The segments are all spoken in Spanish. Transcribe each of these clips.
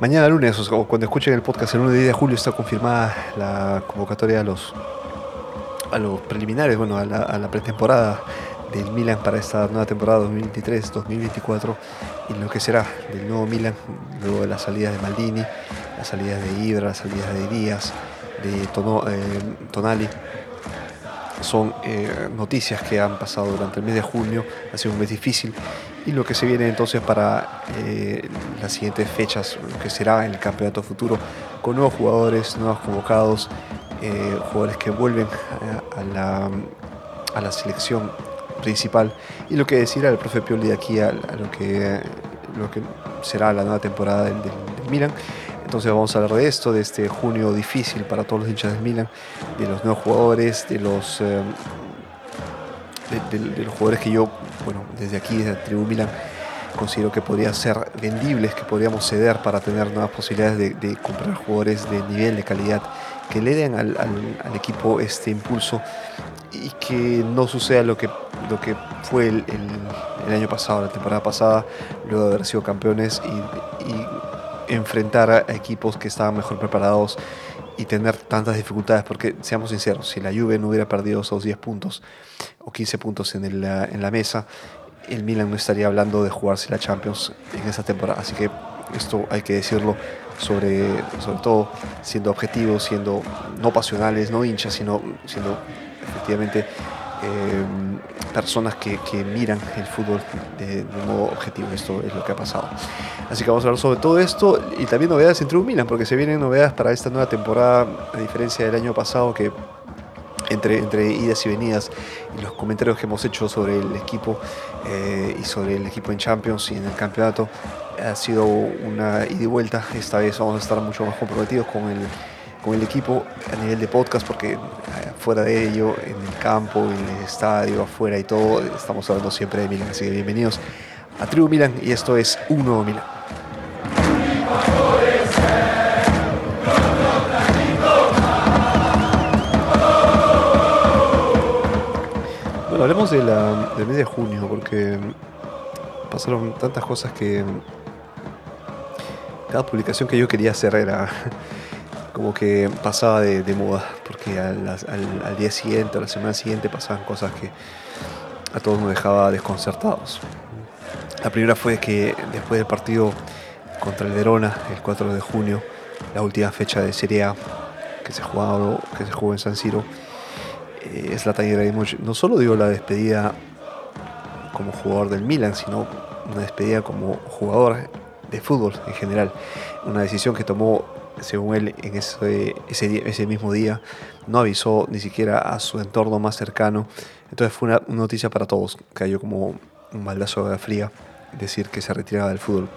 Mañana lunes, cuando escuchen el podcast, el 1 de julio está confirmada la convocatoria a los, a los preliminares, bueno, a la, a la pretemporada del Milan para esta nueva temporada 2023-2024 y lo que será del nuevo Milan, luego de las salidas de Maldini, las salidas de Ibra, las salidas de Díaz, de eh, Tonali. Son eh, noticias que han pasado durante el mes de junio, ha sido un mes difícil y lo que se viene entonces para eh, las siguientes fechas, lo que será el campeonato futuro, con nuevos jugadores, nuevos convocados, jugadores que vuelven a, la, a la selección principal y lo que decir al profe Pioli de aquí a, lo, que, lo que será la nueva temporada del, Milan. Entonces vamos a hablar de esto, de este junio difícil para todos los hinchas del Milan, de los nuevos jugadores, de los, eh, de, los jugadores que yo, bueno, desde aquí, desde la tribu Milan, considero que podrían ser vendibles, que podríamos ceder para tener nuevas posibilidades de, comprar jugadores de nivel, de calidad, que le den al, equipo este impulso y que no suceda lo que, lo que fue el, año pasado, la temporada pasada, luego de haber sido campeones y, enfrentar a equipos que estaban mejor preparados y tener tantas dificultades, porque seamos sinceros, si la Juve no hubiera perdido esos 10 puntos o 15 puntos en, el, en la mesa, el Milan no estaría hablando de jugarse la Champions en esa temporada. Así que esto hay que decirlo sobre, sobre todo siendo objetivos, siendo no pasionales, no hinchas, sino siendo efectivamente eh, personas que, miran el fútbol de, un modo objetivo. Esto es lo que ha pasado. Así que vamos a hablar sobre todo esto y también novedades entre un Milan, porque se vienen novedades para esta nueva temporada, a diferencia del año pasado que entre, entre idas y venidas y los comentarios que hemos hecho sobre el equipo eh, y sobre el equipo en Champions y en el campeonato ha sido una ida y vuelta. Esta vez vamos a estar mucho más comprometidos con el con el equipo a nivel de podcast, porque eh, fuera de ello, en el campo, en el estadio, afuera y todo, estamos hablando siempre de Milan. Así que bienvenidos a Tribu Milan y esto es Un Nuevo Milan. Bueno, hablemos del mes de junio, porque pasaron tantas cosas que cada publicación que yo quería hacer era como que pasaba de, moda, porque al, día siguiente, a la semana siguiente pasaban cosas que a todos nos dejaba desconcertados. La primera fue que después del partido contra el Verona, el 4 de junio, la última fecha de Serie A que se, jugaba, que se jugó en San Siro, eh, Zlatan Ibrahimovic no solo dio la despedida como jugador del Milan, sino una despedida como jugador de fútbol en general. Una decisión que tomó según él, en ese, ese, mismo día, no avisó ni siquiera a su entorno más cercano. Entonces fue una, noticia para todos. Cayó como un baldazo de fría decir que se retiraba del fútbol.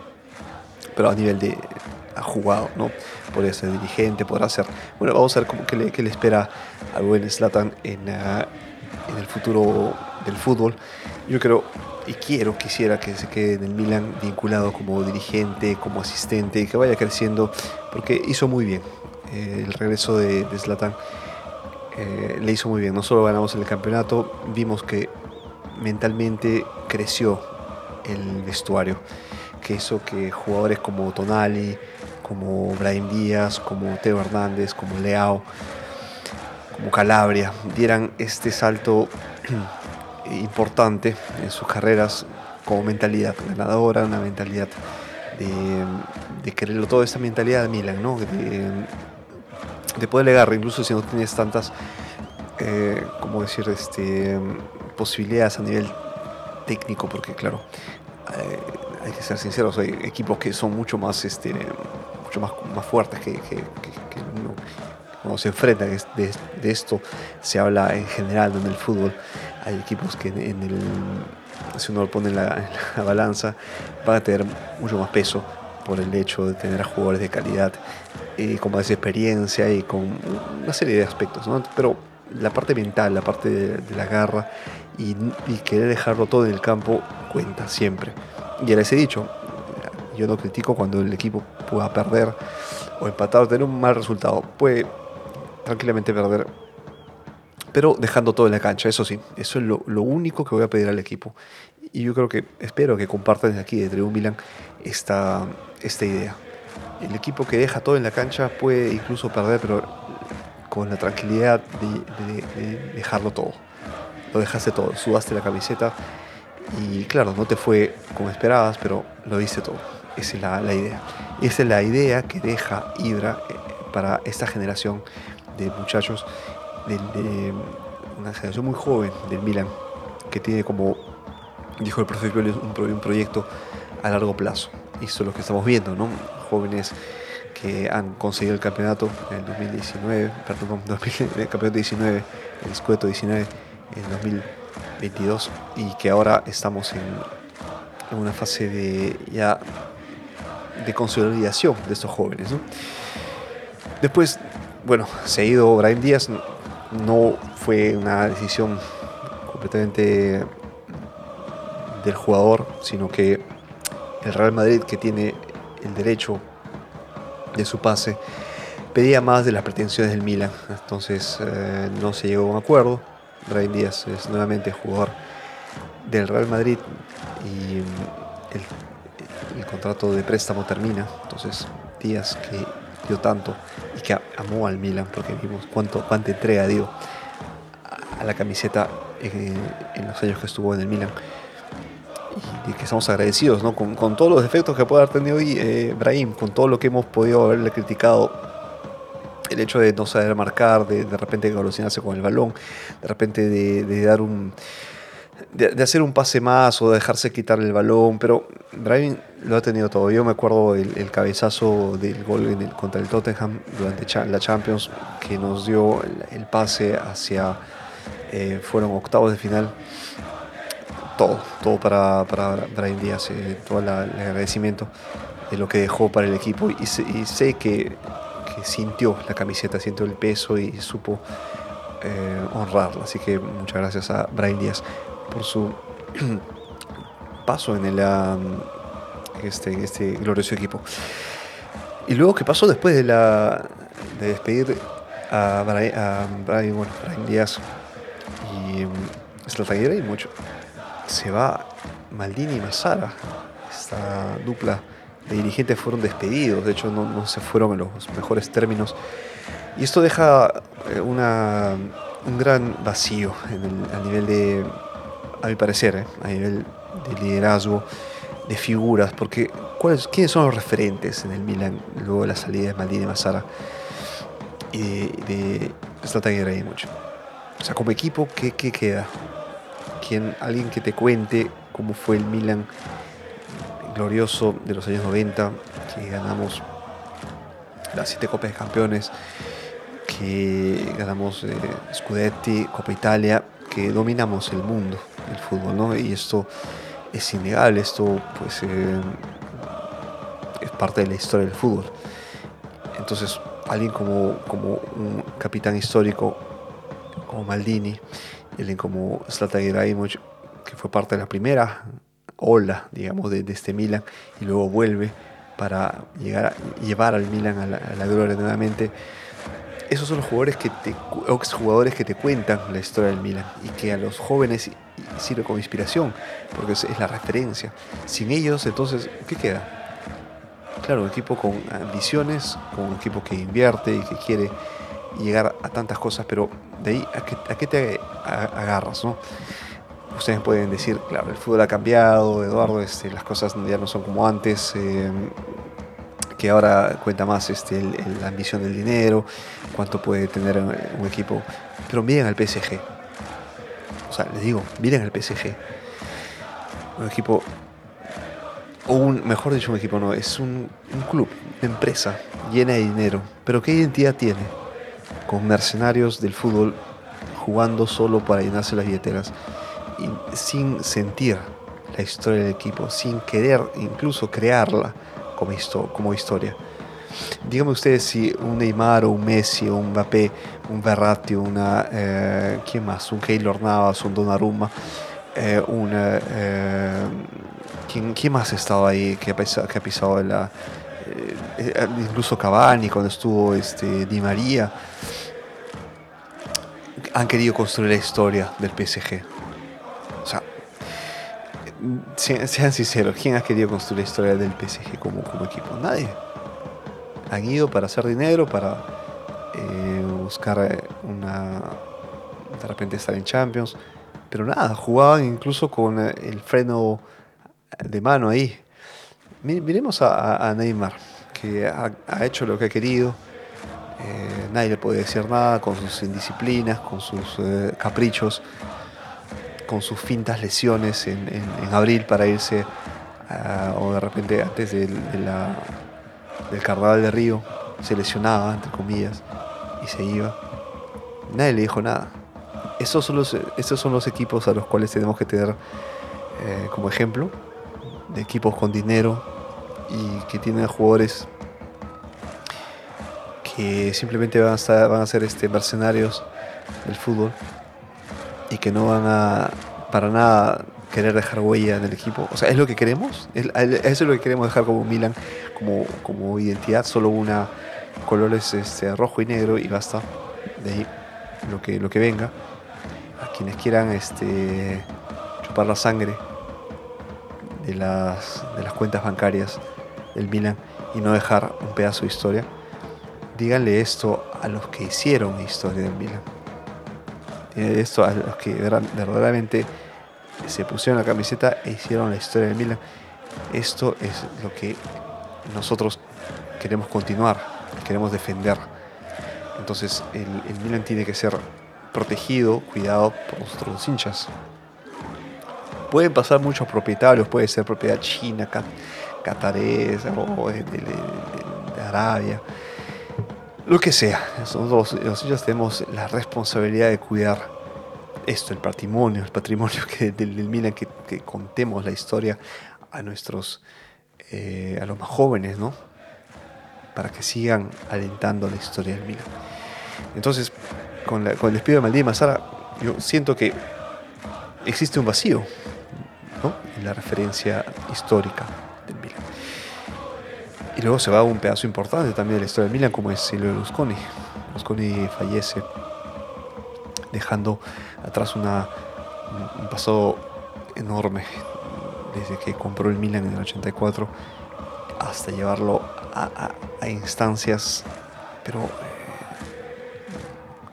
Pero a nivel de ha jugado, ¿no? Podría ser dirigente, podrá ser. Bueno, vamos a ver cómo, qué, le, qué le espera al buen Slatan en, ah, en el futuro del fútbol. Yo creo y quiero, quisiera que se quede en el Milan vinculado como dirigente, como asistente y que vaya creciendo porque hizo muy bien. Eh, el regreso de, de Zlatan eh, le hizo muy bien. No solo ganamos el campeonato, vimos que mentalmente creció el vestuario, que hizo que jugadores como Tonali, como Brian Díaz, como Teo Hernández, como Leao, como Calabria, dieran este salto importante en sus carreras como mentalidad ganadora, una mentalidad de, de quererlo todo, esta mentalidad de Milan, ¿no? de, de poder legar, incluso si no tienes tantas, eh, decir, este, posibilidades a nivel técnico, porque claro, eh, hay que ser sinceros, hay equipos que son mucho más, este, mucho más, más fuertes que, cuando se enfrentan de, de, esto, se habla en general en el fútbol hay equipos que si uno lo pone en la, balanza, van a tener mucho más peso por el hecho de tener a jugadores de calidad y con más experiencia y con una serie de aspectos. Pero la parte mental, la parte de, la garra y, querer dejarlo todo en el campo cuenta siempre. Y ya les he dicho, yo no critico cuando el equipo pueda perder o empatar o tener un mal resultado. Puede tranquilamente perder pero dejando todo en la cancha, eso sí, eso es lo, único que voy a pedir al equipo. Y yo creo que, espero que compartan aquí, de Tribu Milan, esta, esta idea. el equipo que deja todo en la cancha puede incluso perder, pero con la tranquilidad de, dejarlo todo. Lo dejaste todo, sudaste la camiseta y claro, no te fue como esperabas, pero lo diste todo. Esa es la, la idea. Esa es la idea que deja Ibra eh, para esta generación de muchachos, de, una generación muy joven del Milan, que tiene como, dijo el profesor un, un proyecto a largo plazo. Y eso es lo que estamos viendo, ¿no? Jóvenes que han conseguido el campeonato en el 2019, perdón, el campeonato 19, el Scudetto 19 en 2022 y que ahora estamos en, una fase de ya de consolidación de estos jóvenes. Después, bueno, se ha ido Brian Díaz, no fue una decisión completamente del jugador, sino que el Real Madrid, que tiene el derecho de su pase, pedía más de las pretensiones del Milan. Entonces eh, no se llegó a un acuerdo. Brian Díaz es nuevamente jugador del Real Madrid y el, el contrato de préstamo termina. Entonces Díaz, que dio tanto y que amó al Milan, porque vimos cuánto, cuánta entrega dio a la camiseta en, los años que estuvo en el Milan. Y, que estamos agradecidos ¿no? con, con, todos los defectos que puede haber tenido hoy eh, con todo lo que hemos podido haberle criticado. El hecho de no saber marcar, de de repente golosinarse con el balón, de repente de, de dar un, de, hacer un pase más o de dejarse quitar el balón, pero Brahim lo ha tenido todo. Yo me acuerdo el, cabezazo del gol en el, contra el Tottenham durante la Champions que nos dio el, pase hacia, eh, fueron octavos de final. Todo, todo para, para Brian Díaz, eh, todo el agradecimiento de lo que dejó para el equipo y, sé que, que, sintió la camiseta, sintió el peso y supo eh, honrarla. Así que muchas gracias a Brian Díaz por su paso en el, este, este glorioso equipo. Y luego, ¿qué pasó después de, la, de despedir a Brian, bueno, Díaz y um, y mucho? Se va Maldini y Massara. Esta dupla de dirigentes fueron despedidos, de hecho no, se fueron en los mejores términos. Y esto deja eh, una, un gran vacío en a nivel de a mi parecer, eh, a nivel de liderazgo, de figuras, porque ¿cuáles, ¿quiénes son los referentes en el Milan luego de la salida de Maldini Massara y de, de mucho O sea, como equipo, ¿qué, qué queda? ¿Quién, alguien que te cuente cómo fue el Milan glorioso de los años 90, que ganamos las siete Copas de Campeones, que ganamos eh, Scudetti, Copa Italia, que dominamos el mundo del fútbol, ¿no? Y esto es innegable, esto pues eh, es parte de la historia del fútbol. Entonces, alguien como, como un capitán histórico como Maldini, alguien como Zlatan Ibrahimovic, que fue parte de la primera ola, digamos, de, este Milan, y luego vuelve para llegar llevar al Milan a la, a la gloria nuevamente esos son los jugadores que te, jugadores que te cuentan la historia del Milan y que a los jóvenes sirve como inspiración, porque es, la referencia. Sin ellos, entonces, ¿qué queda? Claro, un equipo con ambiciones, con un equipo que invierte y que quiere llegar a tantas cosas, pero de ahí, ¿a qué, te agarras? ¿no? Ustedes pueden decir, claro, el fútbol ha cambiado, Eduardo, este, las cosas ya no son como antes. Eh, que ahora cuenta más este, la ambición del dinero, cuánto puede tener un equipo. Pero miren al PSG. O sea, les digo, miren al PSG. Un equipo, o un, mejor dicho, un equipo no, es un, club, una empresa llena de dinero. Pero ¿qué identidad tiene? Con mercenarios del fútbol jugando solo para llenarse las billeteras y sin sentir la historia del equipo, sin querer incluso crearla como, historia. Dígame ustedes si un Neymar o un Messi o un Mbappé, un Verratti, una, eh, ¿quién más? Un Keylor Navas, un Donnarumma, eh, una, eh, ¿quién, ¿quién, más ha estado ahí que ha pisado, que ha pisado la, eh, incluso Cavani cuando estuvo este, Di María? Han querido construir la historia del PSG. O sea, sean sinceros, ¿quién ha querido construir la historia del PSG como, como equipo? Nadie. Han ido para hacer dinero, para eh, buscar eh, una, de repente estar en Champions, pero nada, jugaban incluso con eh, el freno de mano ahí. Miremos a, Neymar, que ha, hecho lo que ha querido, nadie le puede decir nada con sus indisciplinas, con sus caprichos, con sus fintas lesiones en, abril para irse, o de repente antes del Carnaval de Río, se lesionaba, entre comillas, y se iba. Nadie le dijo nada. Esos son los, esos son los equipos a los cuales tenemos que tener eh, como ejemplo, de equipos con dinero y que tienen jugadores que simplemente van a, van a ser este, mercenarios del fútbol y que no van a para nada querer dejar huella en el equipo. O sea, es lo que queremos. Eso es lo que queremos dejar como Milan, como, como identidad. Solo una colores este, rojo y negro y basta. De ahí lo que, lo que venga. A quienes quieran este, chupar la sangre de las, de las cuentas bancarias del Milan y no dejar un pedazo de historia, díganle esto a los que hicieron historia del Milan. Esto a los que verdaderamente se pusieron la camiseta e hicieron la historia del Milan. Esto es lo que nosotros queremos continuar, queremos defender. Entonces el, Milan tiene que ser protegido, cuidado por nuestros hinchas. Pueden pasar muchos propietarios, puede ser propiedad china, catarés o de, Arabia, lo que sea. Nosotros los hinchas tenemos la responsabilidad de cuidar esto, el patrimonio, el patrimonio que, del, Milan, que, contemos la historia a nuestros, eh, a los más jóvenes, ¿no? Para que sigan alentando la historia del Milan. Entonces, con, el despido de Maldini Mazara, yo siento que existe un vacío, ¿no? En la referencia histórica del Milan. Y luego se va un pedazo importante también de la historia del Milan, como es Silvio Berlusconi. Berlusconi fallece dejando atrás una, un pasado enorme desde que compró el Milan en el 84 hasta llevarlo a, instancias, pero, eh,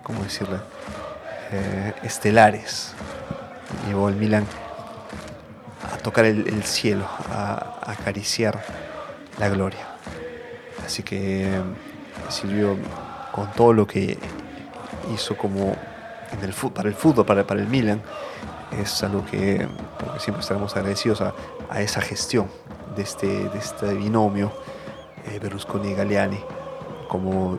¿cómo decirle? Eh, estelares. Llevó el Milan a tocar el, cielo, a, acariciar la gloria. Así que eh, sirvió con todo lo que hizo como el, para el fútbol, para, para el Milan, es algo que siempre estaremos agradecidos a, esa gestión de este, de este binomio eh, Berlusconi y Galliani como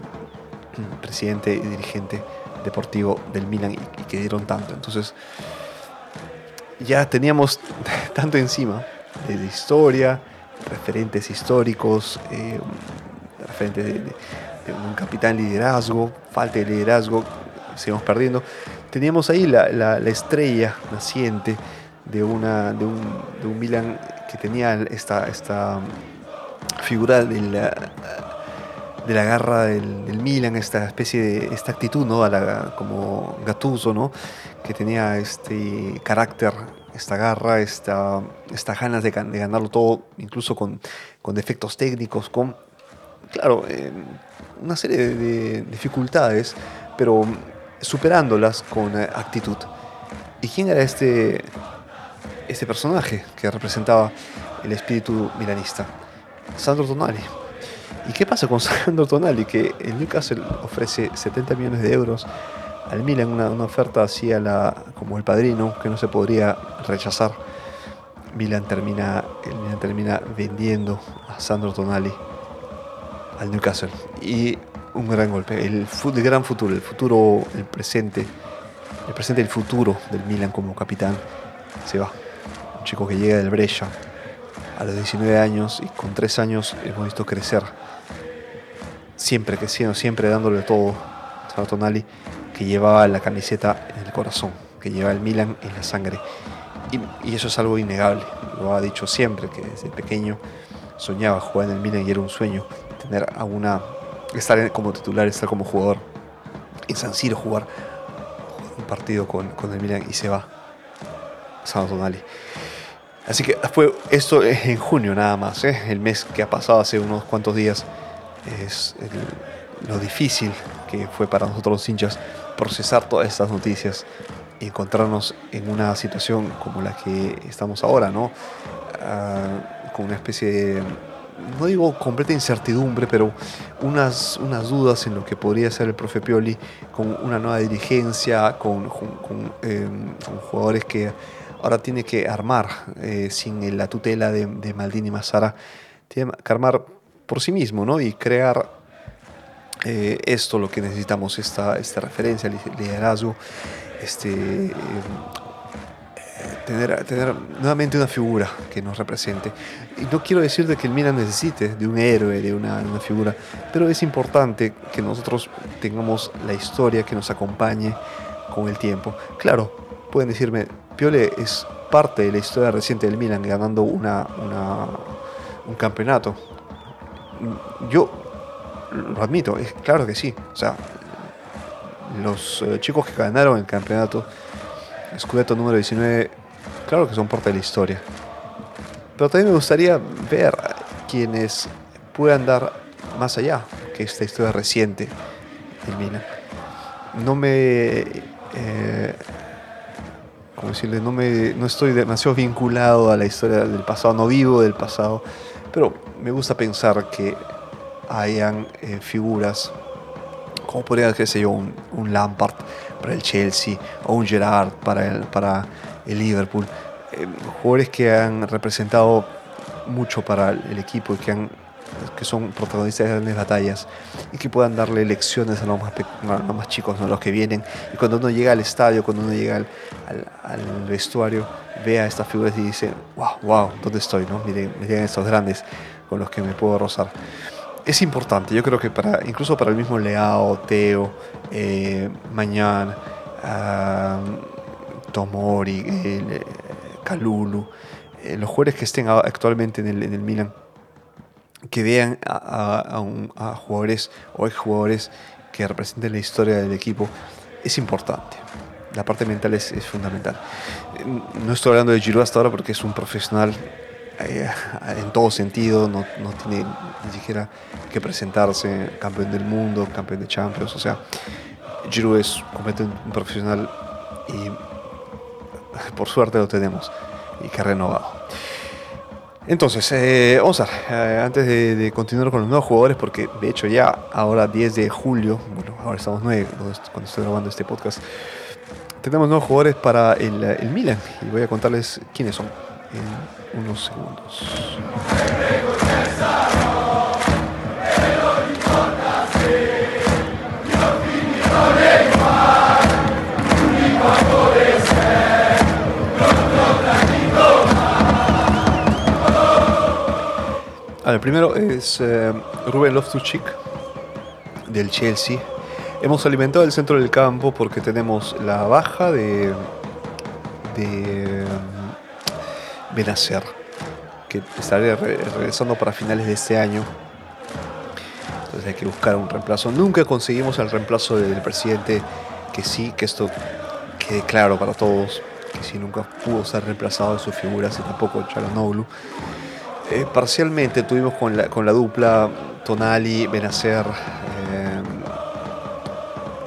presidente y dirigente deportivo del Milan y, que dieron tanto. Entonces, ya teníamos tanto encima de, historia, referentes históricos, eh, referentes de, de, un capitán liderazgo, falta de liderazgo, seguimos perdiendo. Teníamos ahí la, estrella naciente de, una, de, un, de un Milan que tenía esta, esta figura de la, de la garra del, Milan, esta especie de esta actitud, ¿no? como Gattuso, ¿no? que tenía este carácter, esta garra, esta, estas ganas de, ganarlo todo, incluso con, con defectos técnicos, con, claro, eh, una serie de dificultades, pero superándolas con eh, actitud. ¿Y quién era este, este personaje que representaba el espíritu milanista? Sandro Tonali. ¿Y qué pasa con Sandro Tonali? Que el Newcastle ofrece 70 millones de euros al Milan, una, una oferta así a la, como el padrino, que no se podría rechazar. Milan termina, Milan termina vendiendo a Sandro Tonali al Newcastle. Y un gran golpe. El, gran futuro, el futuro, el presente, el presente el futuro del Milan como capitán se va. Un chico que llega del Brescia a los 19 años y con 3 años hemos visto crecer. Siempre creciendo, siempre dándole todo a Tonali, que llevaba la camiseta en el corazón, que lleva el Milan en la sangre. Y, y, eso es algo innegable. Lo ha dicho siempre, que desde pequeño soñaba jugar en el Milan y era un sueño tener a una estar como titular, estar como jugador en San Siro, jugar un partido con, con el Milan y se va San Tonali. Así que fue esto en junio nada más, ¿eh? el mes que ha pasado hace unos cuantos días. es lo difícil que fue para nosotros los hinchas procesar todas estas noticias y encontrarnos en una situación como la que estamos ahora, ¿no? Ah, con una especie de, no digo completa incertidumbre, pero unas, unas dudas en lo que podría ser el profe Pioli con una nueva dirigencia, con, em, jugadores que ahora tiene que armar eh, sin la tutela de, Maldini Mazara, tiene que armar por sí mismo, ¿no? Y crear eh, esto lo que necesitamos, esta, esta referencia, liderazgo, este, eh, tener, nuevamente una figura que nos represente. Y no quiero decir de que el Milan necesite de un héroe, de una, figura, pero es importante que nosotros tengamos la historia que nos acompañe con el tiempo. Claro, pueden decirme, Piole es parte de la historia reciente del Milan ganando una, un campeonato. Yo lo admito, es claro que sí. O sea, los eh, chicos que ganaron el campeonato, Scudetto número 19, claro que son parte de la historia. Pero también me gustaría ver quienes puedan dar más allá que esta historia reciente del Milan. No me. Eh, ¿Cómo decirle? No, me, no estoy demasiado vinculado a la historia del pasado, no vivo del pasado, pero me gusta pensar que hayan eh, figuras como podría ser yo, un, Lampard para el Chelsea o un Gerard para el, para el Liverpool. Eh, jugadores que han representado mucho para el equipo y que, han, que son protagonistas de grandes batallas y que puedan darle lecciones a los más, chicos, los que vienen. Y cuando uno llega al estadio, cuando uno llega al, al, vestuario, ve a estas figuras y dice, wow, wow, ¿dónde estoy? No? Miren, miren estos grandes con los que me puedo rozar es importante, yo creo que para, incluso para el mismo Leao, Teo, eh, Mañán, Tomori, eh, Kalulu, eh, los jugadores que estén actualmente en el, en el Milan, que vean a, a, jugadores o jugadores que representen la historia del equipo, es importante. La parte mental es, es fundamental. No estoy hablando de Giroud hasta ahora porque es un profesional eh, en todo sentido, no, no, tiene ni siquiera que presentarse campeón del mundo, campeón de Champions, o sea, Giroud es completamente un profesional y por suerte lo tenemos y que ha renovado. Entonces, eh, vamos a ver, eh, antes de, continuar con los nuevos jugadores, porque de hecho ya ahora 10 de julio, bueno, ahora estamos 9 cuando estoy grabando este podcast, tenemos nuevos jugadores para el, el Milan y voy a contarles quiénes son en unos segundos. el primero es eh, Rubén Loftus-Cheek del Chelsea. Hemos alimentado el centro del campo porque tenemos la baja de, de Benacer, que estaría regresando para finales de este año. Entonces hay que buscar un reemplazo. Nunca conseguimos el reemplazo del presidente, que sí, que esto quede claro para todos, que sí nunca pudo ser reemplazado de su figura, así tampoco Chalanoglu. Eh, parcialmente tuvimos con la, con la dupla Tonali, Benacer, eh,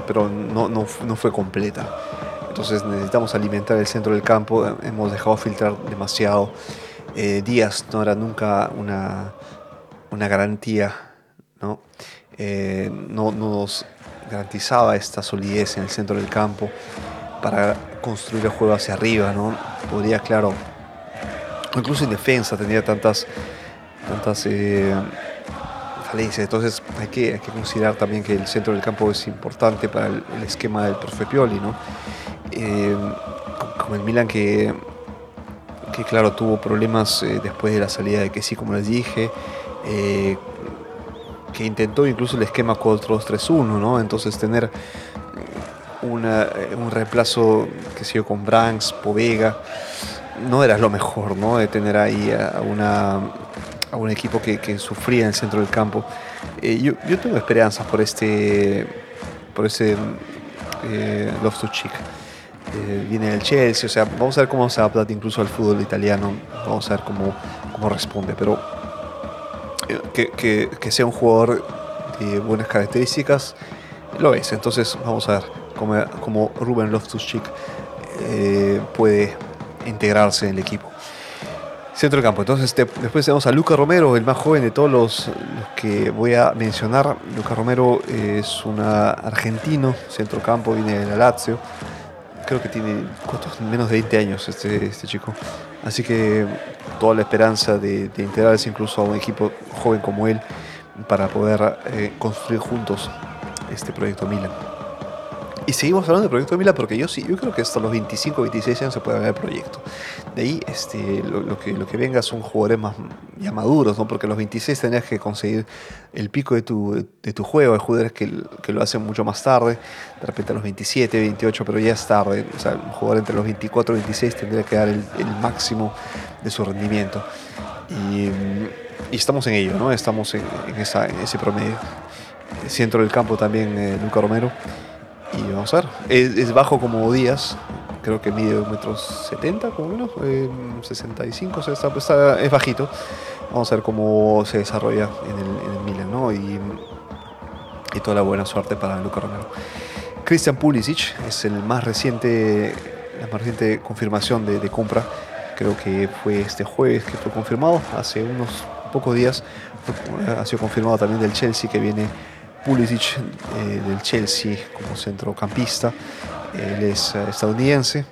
pero no, no, no fue completa. Entonces necesitamos alimentar el centro del campo. Hemos dejado filtrar demasiado. Eh, Díaz no era nunca una, una garantía, ¿no? Eh, ¿no? nos garantizaba esta solidez en el centro del campo para construir el juego hacia arriba. ¿no? Podría, claro, incluso en defensa tenía tantas, tantas eh, falencias. Entonces hay que, hay que considerar también que el centro del campo es importante para el, el esquema del profe Pioli. ¿no? Eh, con el Milan que, que claro, tuvo problemas eh, después de la salida de que sí, como les dije, eh, que intentó incluso el esquema 4-2-3-1, ¿no? Entonces tener una, eh, un reemplazo que sido con Branks, Povega, no era lo mejor, ¿no? De tener ahí a, una, a un equipo que, sufría en el centro del campo. yo, yo, tengo esperanzas por este, por ese eh, Loftus-Cheek. Eh, viene del Chelsea, o sea, vamos a ver cómo se adapta incluso al fútbol italiano, vamos a ver cómo, cómo responde, pero eh, que, que, sea un jugador de buenas características, lo es. Entonces vamos a ver cómo, cómo Ruben Loftus-Cheek eh, puede integrarse en el equipo. Centro del campo. Entonces después tenemos a Luca Romero, el más joven de todos los, que voy a mencionar. Luca Romero es un argentino, centro campo, viene de la Lazio. Creo que tiene menos de 20 años este, este chico. Así que toda la esperanza de, integrarse incluso a un equipo joven como él para poder eh, construir juntos este proyecto Milan. Y seguimos hablando del proyecto de Mila porque yo sí, yo creo que hasta los 25, 26 años se puede ver el proyecto. De ahí este, lo, que, lo que venga son jugadores más ya maduros, ¿no? porque a los 26 tenías que conseguir el pico de tu, de tu juego. Hay jugadores que, que, lo hacen mucho más tarde, de repente a los 27, 28, pero ya es tarde. O sea, un jugador entre los 24 y 26 tendría que dar el, el máximo de su rendimiento. Y, y, estamos en ello, ¿no? estamos en, en, esa, en ese promedio. Centro del campo también eh, Luca Romero. Y vamos a ver. Es, bajo como Díaz. Creo que mide un metro 70, como menos. 65, está, es bajito. Vamos a ver cómo se desarrolla en el, en Milan, ¿no? Y, y, toda la buena suerte para Luca Romero. Christian Pulisic es el más reciente, la más reciente confirmación de, de compra. Creo que fue este jueves que fue confirmado. Hace unos pocos días ha sido confirmado también del Chelsea que viene Pulisic eh, del Chelsea como centrocampista. Él es eh, estadounidense,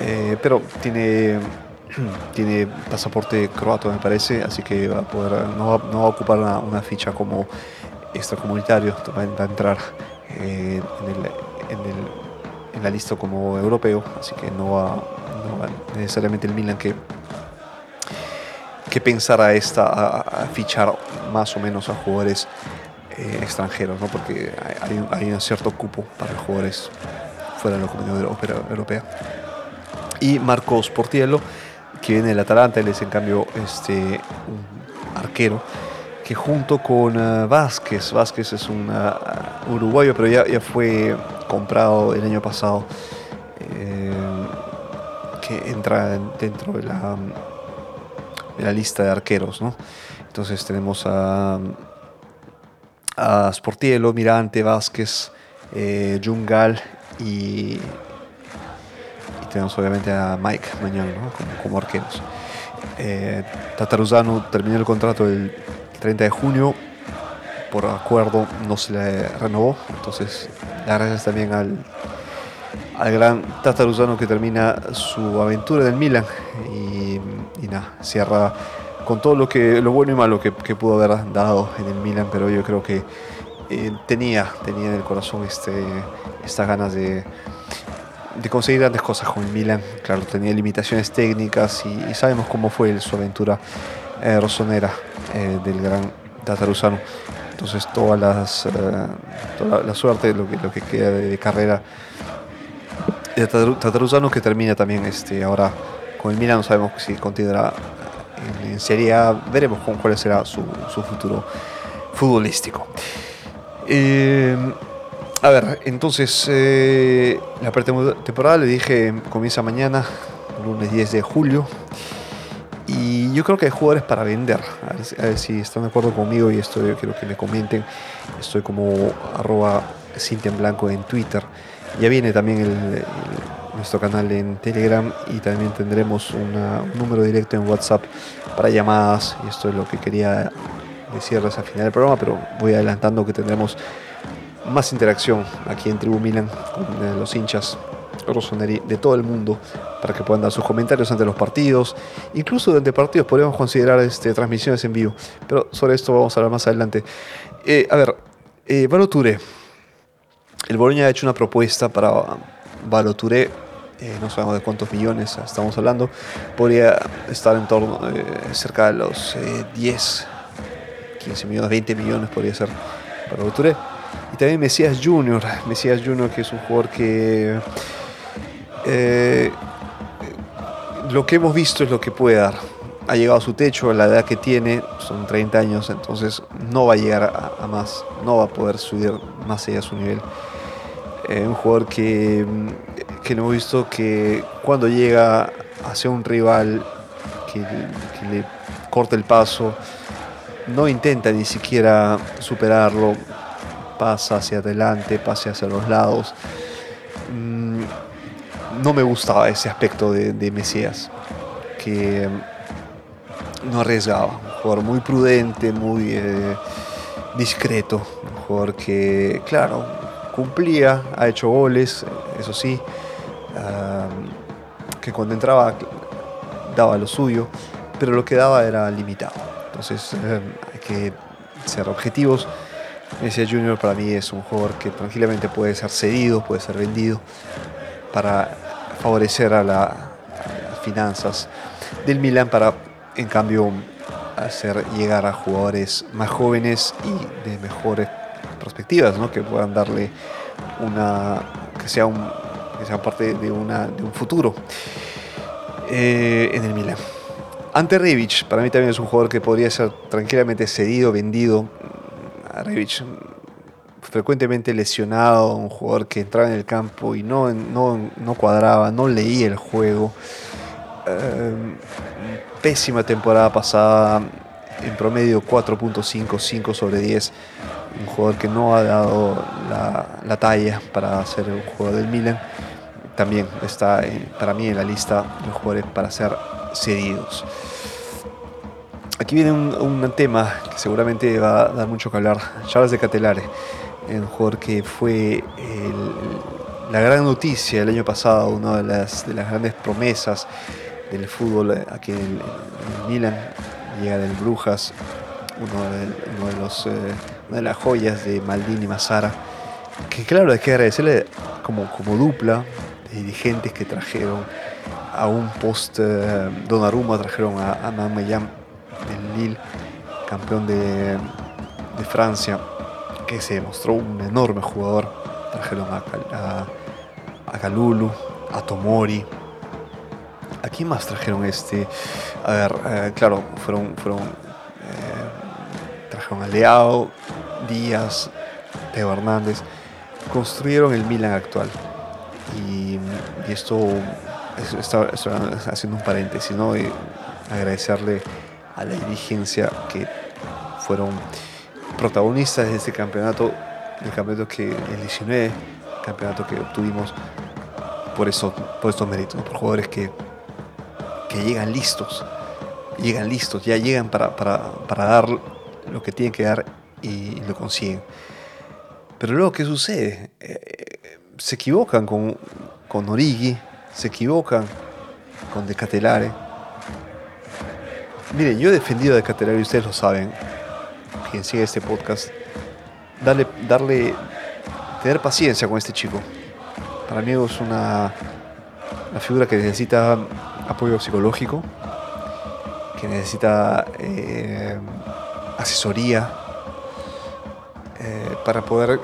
eh, pero tiene, tiene pasaporte croato, me parece, así que va a poder, no, va, no va a ocupar una, ficha como extracomunitario, va a entrar en, el, en, la lista como europeo, así que no va, no va necesariamente el Milan que que pensar a esta a, fichar más o menos a jugadores eh, extranjeros, ¿no? porque hay, hay, un, cierto cupo para jugadores fuera de la comunidad europea. Y Marcos Portiello, que viene del Atalanta, él es en cambio este, un arquero que junto con uh, Vázquez, Vázquez es un uh, uruguayo, pero ya, ya, fue comprado el año pasado, eh, que entra dentro de la, de la lista de arqueros. ¿no? Entonces tenemos a a Sportiello, Mirante, Vázquez, eh, Jungal y, y, tenemos obviamente a Mike Mañón como, arqueros. Eh, Tataruzano terminó el contrato el 30 de junio, por acuerdo no se le renovó, entonces gracias también al, al gran Tataruzano que termina su aventura en el Milan. Y, y nada, cierra con todo lo que lo bueno y malo que, pudo haber dado en el Milan, pero yo creo que eh, tenía, tenía en el corazón este, estas ganas de, de conseguir grandes cosas con el Milan. Claro, tenía limitaciones técnicas y, sabemos cómo fue su aventura eh, rosonera eh, del gran Tataruzano. Entonces todas las, toda la, suerte, lo que, lo que queda de, carrera de Tataruzano que termina también este, ahora con el Milan, no sabemos si continuará en, Serie. Veremos cuál será su, futuro futbolístico. Eh, a ver, entonces eh, la pretemporada le dije comienza mañana, lunes 10 de julio. Y yo creo que hay jugadores para vender. A ver, si están de acuerdo conmigo y esto yo quiero que me comenten. Estoy como arroba Cintia en Blanco en Twitter. Ya viene también el nuestro canal en Telegram y también tendremos un número directo en WhatsApp para llamadas y esto es lo que quería decirles al final del programa, pero voy adelantando que tendremos más interacción aquí en Tribu Milan con eh, los hinchas Rossoneri de todo el mundo para que puedan dar sus comentarios ante los partidos. Incluso durante partidos podríamos considerar este, transmisiones en vivo, pero sobre esto vamos a hablar más adelante. Eh, a ver, eh, El Boloña ha hecho una propuesta para Baloturé eh, no sabemos de cuántos millones estamos hablando, podría estar en torno, eh, cerca de los 10, eh, 15 millones, 20 millones podría ser para Touré. Y también Mesías Junior, Mesías Junior que es un jugador que lo que hemos visto es lo que puede dar. Ha llegado a su techo, a la edad que tiene, son 30 años, entonces no va a llegar a, a más, no va a poder subir más allá de su nivel. un jugador que que hemos visto que cuando llega hacia un rival que, le corta el paso, no intenta ni siquiera superarlo, pasa hacia adelante, pasa hacia los lados. Mm, no me gustaba ese aspecto de, Mesías, que no arriesgaba, un jugador muy prudente, muy eh, discreto, un jugador que, claro, cumplía, ha hecho goles, eso sí, que cuando entraba daba lo suyo, pero lo que daba era limitado. Entonces eh, hay que ser objetivos. Messi Junior para mí es un jugador que tranquilamente puede ser cedido, puede ser vendido para favorecer a, las finanzas del Milan para en cambio hacer llegar a jugadores más jóvenes y de mejores perspectivas, ¿no? que puedan darle una que sea un que sea parte de, una, de un futuro eh, en el Milan. Ante Rebic, para mí también es un jugador que podría ser tranquilamente cedido, vendido. A frecuentemente lesionado, un jugador que entraba en el campo y no, no, no cuadraba, no leía el juego. Eh, pésima temporada pasada, en promedio 4.5, 5 sobre 10. Un jugador que no ha dado la, la talla para ser un jugador del Milan. También está para mí en la lista de jugadores para ser cedidos. Aquí viene un, un, tema que seguramente va a dar mucho que hablar. Charles de Catelare, un jugador que fue la gran noticia el año pasado, una de las, de las grandes promesas del fútbol aquí en, Milan, llega del Brujas, uno de, uno de los, eh, una de las joyas de Maldini y Massara, que claro, hay que agradecerle como, como dupla de dirigentes que trajeron a un post eh, Donnarumma, trajeron a, a del Lille, campeón de, de, Francia, que se demostró un enorme jugador, trajeron a, a, a a Tomori, ¿A quién más trajeron este? A ver, eh, claro, fueron, fueron eh, trajeron a Leao, Díaz, Teo Hernández, construyeron el Milan actual. Y, esto, está, haciendo un paréntesis, ¿no? Y agradecerle a la dirigencia que fueron protagonistas de este campeonato, el campeonato que el 19, campeonato que obtuvimos por eso, por estos méritos, por jugadores que que llegan listos, llegan listos, ya llegan para, dar lo que tienen que dar y lo consiguen. Pero luego, ¿qué sucede? Eh, se equivocan con, con Origi, se equivocan con Decatelare. Miren, yo he defendido a Decatelare y ustedes lo saben, quien sigue este podcast, darle, darle, tener paciencia con este chico. Para mí es una, una figura que necesita apoyo psicológico, que necesita eh, asesoría para poder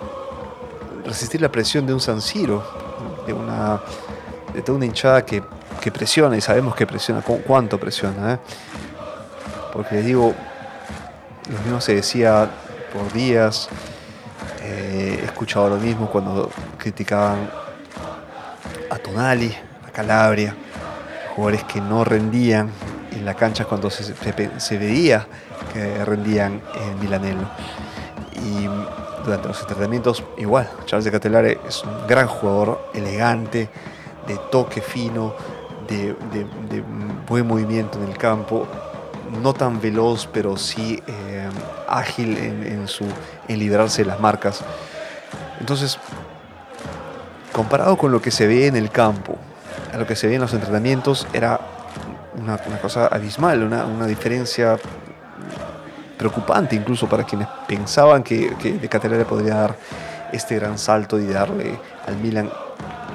resistir la presión de un San Siro, de una, de toda una hinchada que, presiona y sabemos que presiona, cuánto presiona. ¿eh? Porque digo, lo mismo se decía por días, he escuchado lo mismo cuando criticaban a Tonali, a Calabria jugadores que no rendían en la cancha cuando se, se, veía que rendían en Milanello. Y durante los entrenamientos, igual, Charles de Catelare es un gran jugador, elegante, de toque fino, de, buen movimiento en el campo, no tan veloz, pero sí eh, ágil en, en, su, en librarse de las marcas. Entonces, comparado con lo que se ve en el campo, a lo que se ve en los entrenamientos era una, cosa abismal, una, diferencia preocupante incluso para quienes pensaban que, que De podría dar este gran salto y darle al Milan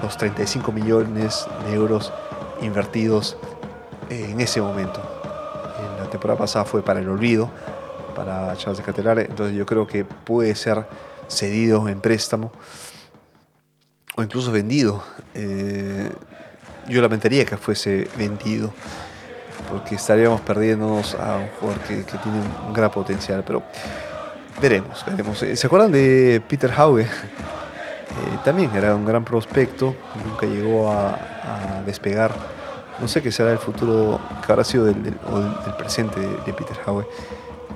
los 35 millones de euros invertidos en ese momento. En la temporada pasada fue para el olvido, para Charles de entonces yo creo que puede ser cedido en préstamo o incluso vendido. Eh, yo lamentaría que fuese vendido, porque estaríamos perdiéndonos a un jugador que, tiene un gran potencial, pero veremos, veremos. Eh, ¿Se acuerdan de Peter Hauge? Eh, también era un gran prospecto, nunca llegó a, despegar. No sé qué será el futuro, que habrá sido del, presente de, Peter Hauge.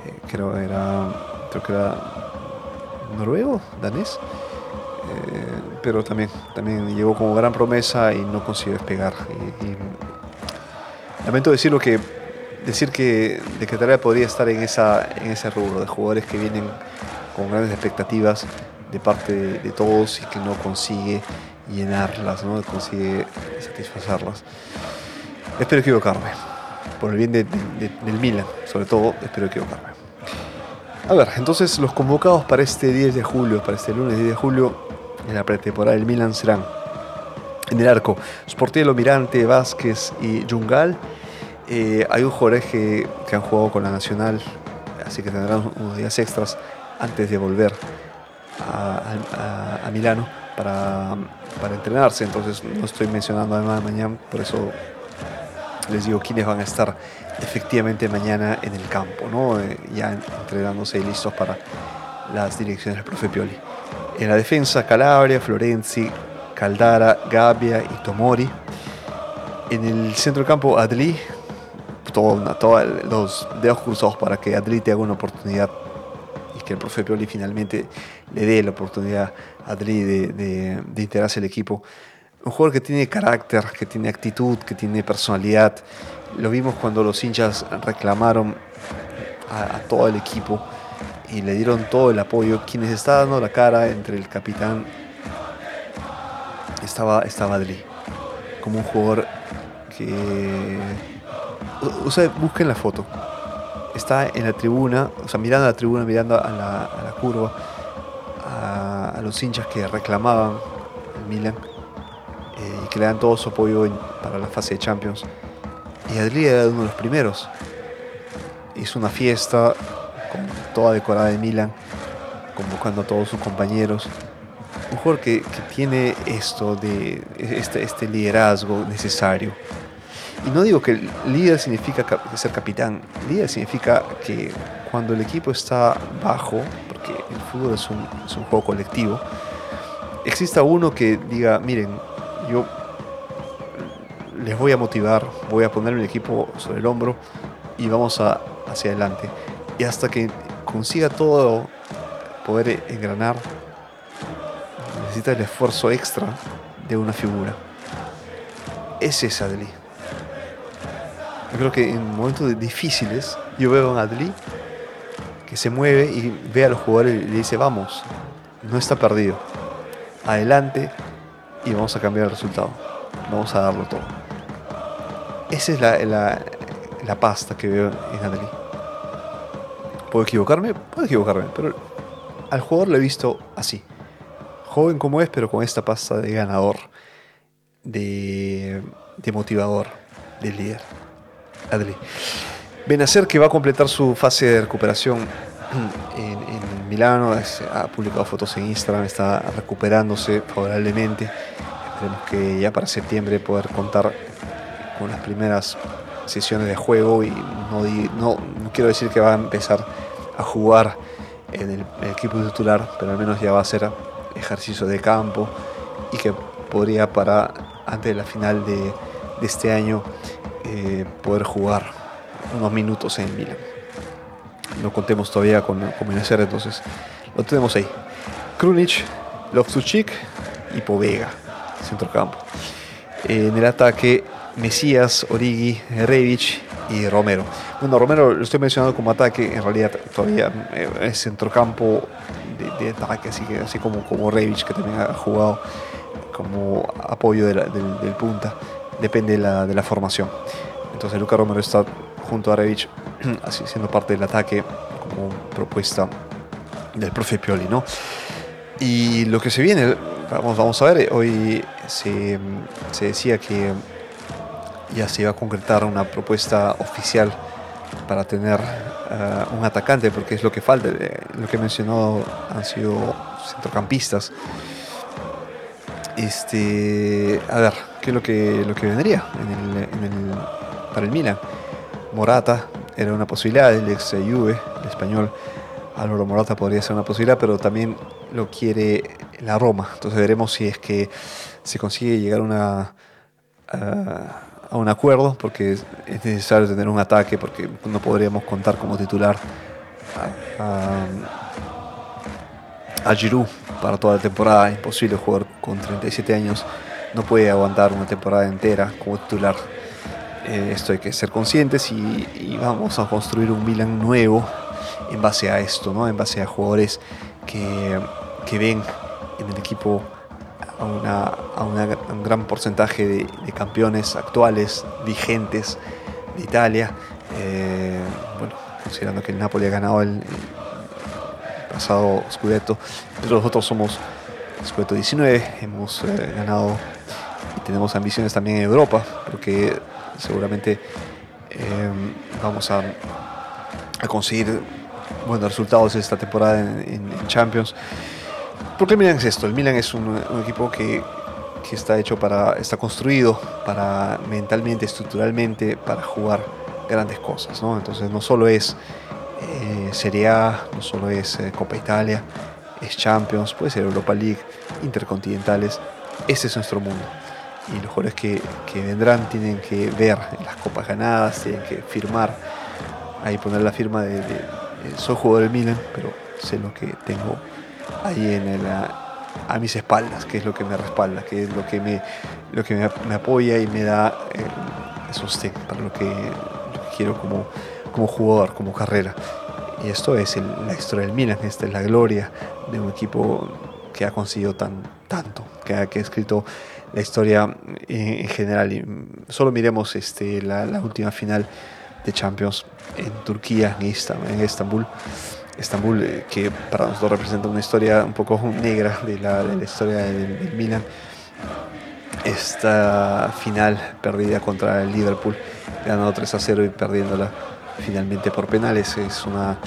eh, creo era creo que era noruego, danés, eh, pero también, también llegó como gran promesa y no consiguió despegar. Y, lamento decirlo que decir que de que Tarea podría estar en, esa, en ese rubro de jugadores que vienen con grandes expectativas de parte de, todos y que no consigue llenarlas, no consigue satisfacerlas. Espero equivocarme, por el bien del Milan, sobre todo, espero equivocarme. A ver, entonces los convocados para este 10 de julio, para este lunes 10 de julio, en la pretemporada del Milan serán en el arco Sportiello, Mirante, Vázquez y Jungal. Eh, hay un jugador que, han jugado con la Nacional, así que tendrán unos días extras antes de volver a, Milano para, entrenarse. Entonces no estoy mencionando además mañana, por eso les digo quiénes van a estar efectivamente mañana en el campo. Eh, ya entrenándose y listos para las direcciones del profe Pioli. En la defensa, Calabria, Florenzi, Caldara, Gabbia y Tomori. En el centro del campo, Adli. Todos los dedos cruzados para que Adli tenga una oportunidad y que el profe Pioli finalmente le dé la oportunidad a Adli de, de, de integrarse al equipo. Un jugador que tiene carácter, que tiene actitud, que tiene personalidad lo vimos cuando los hinchas reclamaron a, todo el equipo y le dieron todo el apoyo. Quienes está dando la cara entre el capitán estaba, estaba Adli, como un jugador que... O busquen la foto. Está en la tribuna, o sea, mirando a la tribuna, mirando a la, curva, a, los hinchas que reclamaban el Milan eh, y que le dan todo su apoyo para la fase de Champions. Y Adri era uno de los primeros. Hizo una fiesta con toda decorada de Milan, convocando a todos sus compañeros. Un jugador que, tiene esto de este, este, liderazgo necesario. Y no digo que líder significa ser capitán, líder significa que cuando el equipo está bajo, porque el fútbol es un, es un juego colectivo, exista uno que diga, miren, yo les voy a motivar, voy a poner mi equipo sobre el hombro y vamos a, hacia adelante. Y hasta que consiga todo poder engranar, necesita el esfuerzo extra de una figura. Es Adli. Yo creo que en momentos difíciles yo veo a un Adli que se mueve y ve a los jugadores y le dice, vamos, no está perdido. Adelante y vamos a cambiar el resultado. Vamos a darlo todo. Esa es la, pasta que veo en Adli. ¿Puedo equivocarme? Puedo equivocarme, pero al jugador lo he visto así. Joven como es, pero con esta pasta de ganador, de, motivador, de líder. Adli. Benacer que va a completar su fase de recuperación en, en Milano, ha publicado fotos en Instagram, está recuperándose favorablemente. Esperemos que ya para septiembre poder contar con las primeras sesiones de juego y no, no, quiero decir que va a empezar a jugar en el, equipo titular, pero al menos ya va a hacer ejercicio de campo y que podría para antes de la final de, este año eh, poder jugar unos minutos en Milan. No contemos todavía con, con Benacer, entonces lo tenemos ahí. Krunic, Loftuchik y Povega, centrocampo. En el ataque Mesías, Origi, Revich y Romero. Bueno, Romero lo estoy mencionando como ataque, en realidad todavía eh, es centrocampo de, ataque, así, así como, como que también ha jugado como apoyo del, punta, depende de la, de la, formación. Entonces Luca Romero está junto a Revich, así siendo parte del ataque como propuesta del profe Pioli, ¿no? Y lo que se viene, vamos, vamos a ver, hoy se, se decía que ya se iba a concretar una propuesta oficial para tener eh, un atacante, porque es lo que falta. Eh, lo que he mencionado han sido centrocampistas. Este, a ver, ¿qué es lo que, lo que vendría para el Milan? Morata era una posibilidad, el ex Juve, el español Álvaro Morata podría ser una posibilidad, pero también lo quiere la Roma. Entonces veremos si es que se consigue llegar a a un acuerdo porque es necesario tener un ataque porque no podríamos contar como titular a, a Giroud para toda la temporada. Imposible jugar con 37 años. No puede aguantar una temporada entera como titular. Eh, esto hay que ser conscientes y, vamos a construir un Milan nuevo en base a esto, ¿no? en base a jugadores que, que ven en el equipo a, una, a, un gran porcentaje de, campeones actuales, vigentes de Italia. Eh, bueno, considerando que el Napoli ha ganado el, pasado Scudetto, pero nosotros somos Scudetto 19, hemos eh, ganado y tenemos ambiciones también en Europa, porque seguramente eh, vamos a, a, conseguir buenos resultados esta temporada en, en Champions. Porque el Milan es esto, el Milan es un, equipo que, que, está hecho para, está construido para mentalmente, estructuralmente, para jugar grandes cosas, ¿no? Entonces no solo es eh, Serie A, no solo es eh, Copa Italia, es Champions, puede ser Europa League, Intercontinentales, ese es nuestro mundo. Y los jugadores que, que vendrán tienen que ver las copas ganadas, tienen que firmar, ahí poner la firma de, soy jugador del Milan, pero sé lo que tengo ahí en el, a, mis espaldas, que es lo que me respalda, que es lo que me, lo que me, apoya y me da eh, sostén para lo que, quiero como, como jugador, como carrera. Y esto es la historia del Milan, esta es la gloria de un equipo que ha conseguido tan, tanto, que ha, que ha escrito la historia en, general. Y solo miremos este, la, la, última final de Champions en Turquía, en, en Estambul Estambul, eh, que para nosotros representa una historia un poco negra de la, de la historia del, Milan. Esta final perdida contra el Liverpool, ganando 3 a 0 y perdiéndola finalmente por penales, es una.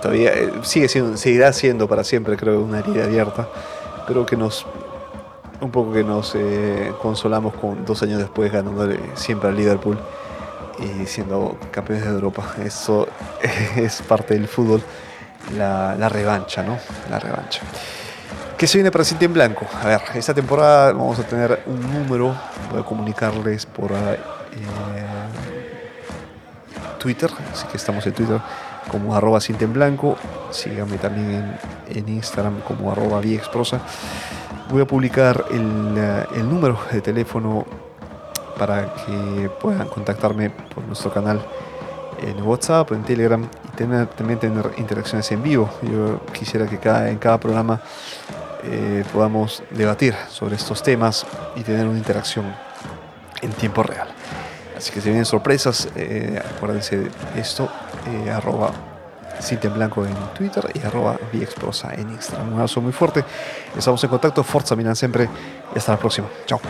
Todavía eh, sigue siendo, seguirá siendo para siempre, creo, una herida abierta, pero que nos. Un poco que nos eh, consolamos con dos años después ganándole siempre al Liverpool y siendo campeones de Europa. Eso es parte del fútbol, la, revancha, ¿no? La revancha. ¿Qué se viene para Cinta en Blanco? A ver, esta temporada vamos a tener un número, voy a comunicarles por eh, Twitter, así que estamos en Twitter como arroba Cinta en Blanco, síganme también en, Instagram como arroba Viexprosa. Voy a publicar el, eh, el número de teléfono para que puedan contactarme por nuestro canal en WhatsApp, en Telegram y tener, también tener interacciones en vivo. Yo quisiera que cada, en cada programa eh, podamos debatir sobre estos temas y tener una interacción en tiempo real. Así que si vienen sorpresas, eh, acuérdense de esto, eh, arroba Cinta en Blanco en Twitter y arroba Viexprosa en Instagram. Un abrazo muy fuerte. Estamos en contacto. Forza Milan siempre y hasta la próxima. Chao.